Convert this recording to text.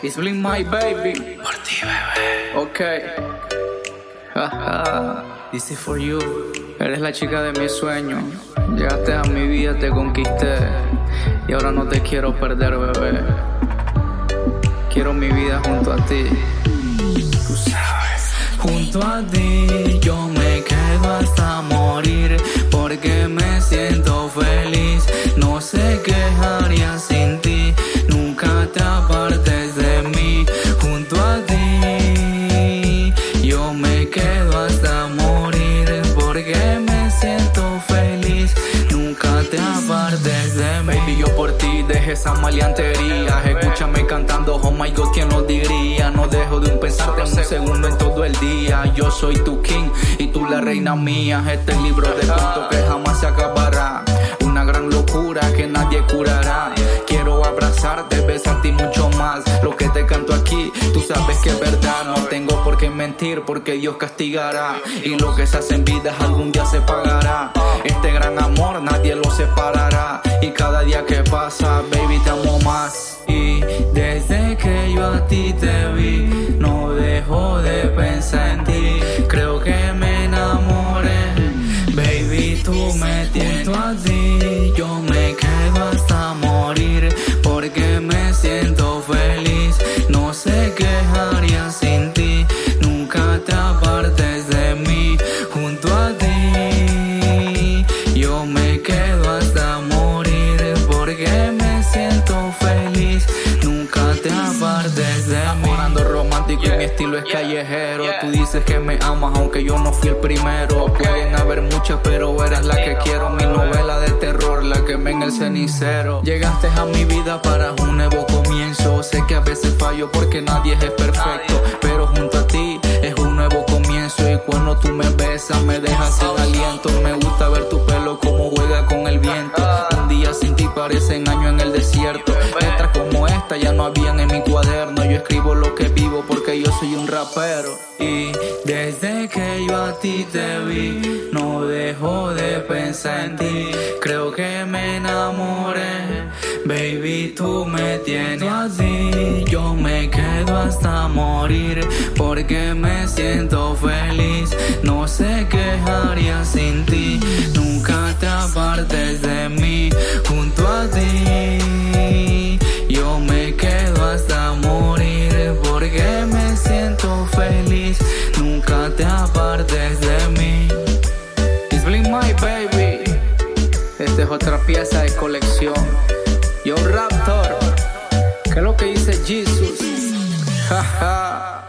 It's Blink My Baby. Por ti, bebé. Ok. This is for you. Eres la chica de mis sueños. Llegaste a mi vida, te conquisté. Y ahora no te quiero perder, bebé. Quiero mi vida junto a ti. Tú sabes. Junto a ti, yo me quedo hasta morir. Ti dejé esa maleantería. Escúchame cantando, oh my god, ¿quién lo diría? No dejo de un pensarte un segundo en todo el día. Yo soy tu king y tú la reina mía. Este libro de cuentos que jamás se acabará. Una gran locura que nadie curará. Quiero abrazarte, besarte y mucho más. Lo que te canto aquí, tú sabes que es verdad. No tengo por qué mentir porque Dios castigará. Y lo que se hace en vida algún día se pagará. Este gran amor nadie lo separará. Y cada día que pasa, baby, te amo más. Y desde que yo a ti te vi, no dejo de pensar en ti. Creo que me enamoré. Baby, tú me tienes a feliz. Nunca te apartes de mí. Ando romántico y mi estilo es callejero. Tú dices que me amas aunque yo no fui el primero. Pueden haber muchas, pero eres la que quiero. Mi novela de terror, la que me en el cenicero. Llegaste a mi vida para un nuevo comienzo. Sé que a veces fallo porque nadie es perfecto. Pero junto a ti es un nuevo comienzo. Y cuando tú me besas, me dejas sin aliento. Me gusta ver tu pelo como juega con el viento. Un día sin ti parecen años en el desierto. Ya no habían en mi cuaderno. Yo escribo lo que vivo porque yo soy un rapero. Y desde que yo a ti te vi, no dejo de pensar en ti. Creo que me enamoré. Baby, tú me tienes así. Yo me quedo hasta morir porque me siento feliz. No sé qué haría sin ti. Nunca te apartes de mí. Junto a ti, Esta es otra pieza de colección. Yo Raptor. ¿Qué es lo que dice Jesus? Jaja.